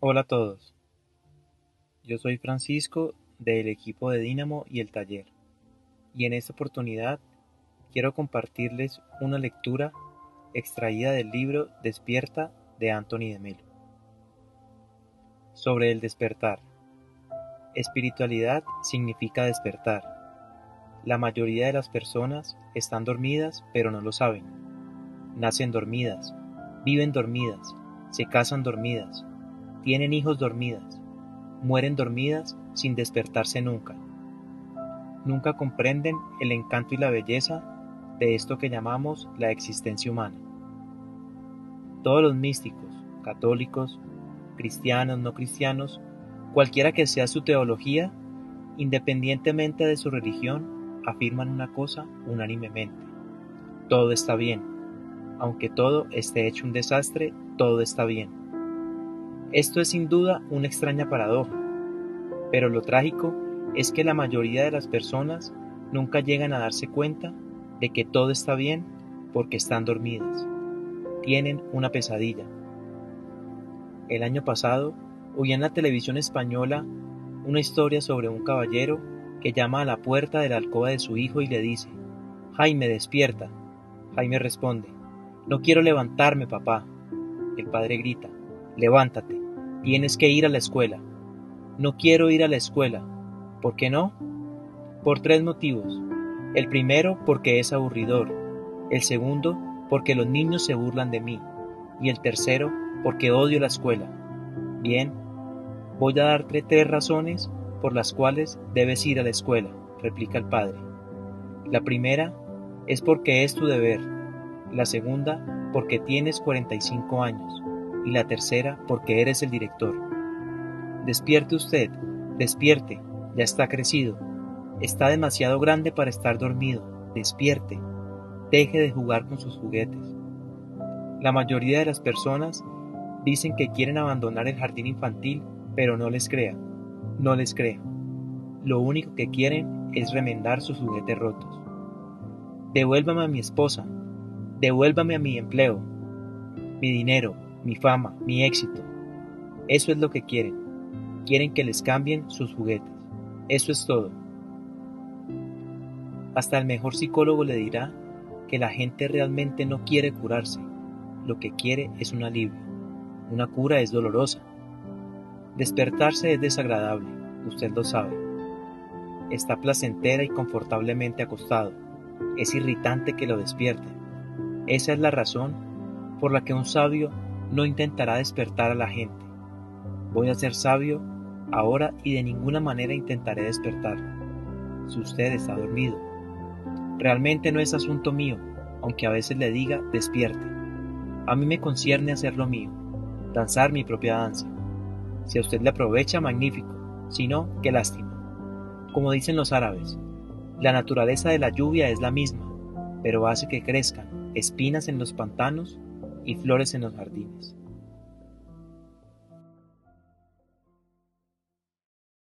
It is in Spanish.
Hola a todos, yo soy Francisco del equipo de Dínamo y el taller y en esta oportunidad quiero compartirles una lectura extraída del libro Despierta de Anthony de Melo. Sobre el despertar. Espiritualidad significa despertar. La mayoría de las personas están dormidas pero no lo saben. Nacen dormidas, viven dormidas, se casan dormidas, tienen hijos dormidas, mueren dormidas sin despertarse nunca. Nunca comprenden el encanto y la belleza de esto que llamamos la existencia humana. Todos los místicos, católicos, cristianos, no cristianos, cualquiera que sea su teología, independientemente de su religión, afirman una cosa unánimemente. Todo está bien. Aunque todo esté hecho un desastre, todo está bien. Esto es sin duda una extraña paradoja, pero lo trágico es que la mayoría de las personas nunca llegan a darse cuenta de que todo está bien porque están dormidas. Tienen una pesadilla. El año pasado oí en la televisión española una historia sobre un caballero que llama a la puerta de la alcoba de su hijo y le dice, Jaime, despierta. Jaime responde, No quiero levantarme, papá. El padre grita, Levántate, tienes que ir a la escuela. No quiero ir a la escuela. ¿Por qué no? Por tres motivos. El primero, porque es aburridor. El segundo, porque los niños se burlan de mí. Y el tercero, porque odio la escuela. Bien, voy a darte tres razones por las cuales debes ir a la escuela, replica el padre. La primera es porque es tu deber. La segunda, porque tienes 45 años y la tercera porque eres el director. Despierte usted, despierte, ya está crecido, está demasiado grande para estar dormido, despierte, deje de jugar con sus juguetes. La mayoría de las personas dicen que quieren abandonar el jardín infantil, pero no les crea, no les crea. Lo único que quieren es remendar sus juguetes rotos. Devuélvame a mi esposa, devuélvame a mi empleo, mi dinero, mi fama, mi éxito. Eso es lo que quieren. Quieren que les cambien sus juguetes. Eso es todo. Hasta el mejor psicólogo le dirá que la gente realmente no quiere curarse. Lo que quiere es un alivio. Una cura es dolorosa. Despertarse es desagradable, usted lo sabe. Está placentera y confortablemente acostado. Es irritante que lo despierte. Esa es la razón por la que un sabio no intentará despertar a la gente. Voy a ser sabio ahora y de ninguna manera intentaré despertarlo. Si usted está dormido, realmente no es asunto mío, aunque a veces le diga despierte. A mí me concierne hacer lo mío, danzar mi propia danza. Si a usted le aprovecha, magnífico, si no, qué lástima. Como dicen los árabes, la naturaleza de la lluvia es la misma, pero hace que crezcan espinas en los pantanos y flores en los jardines.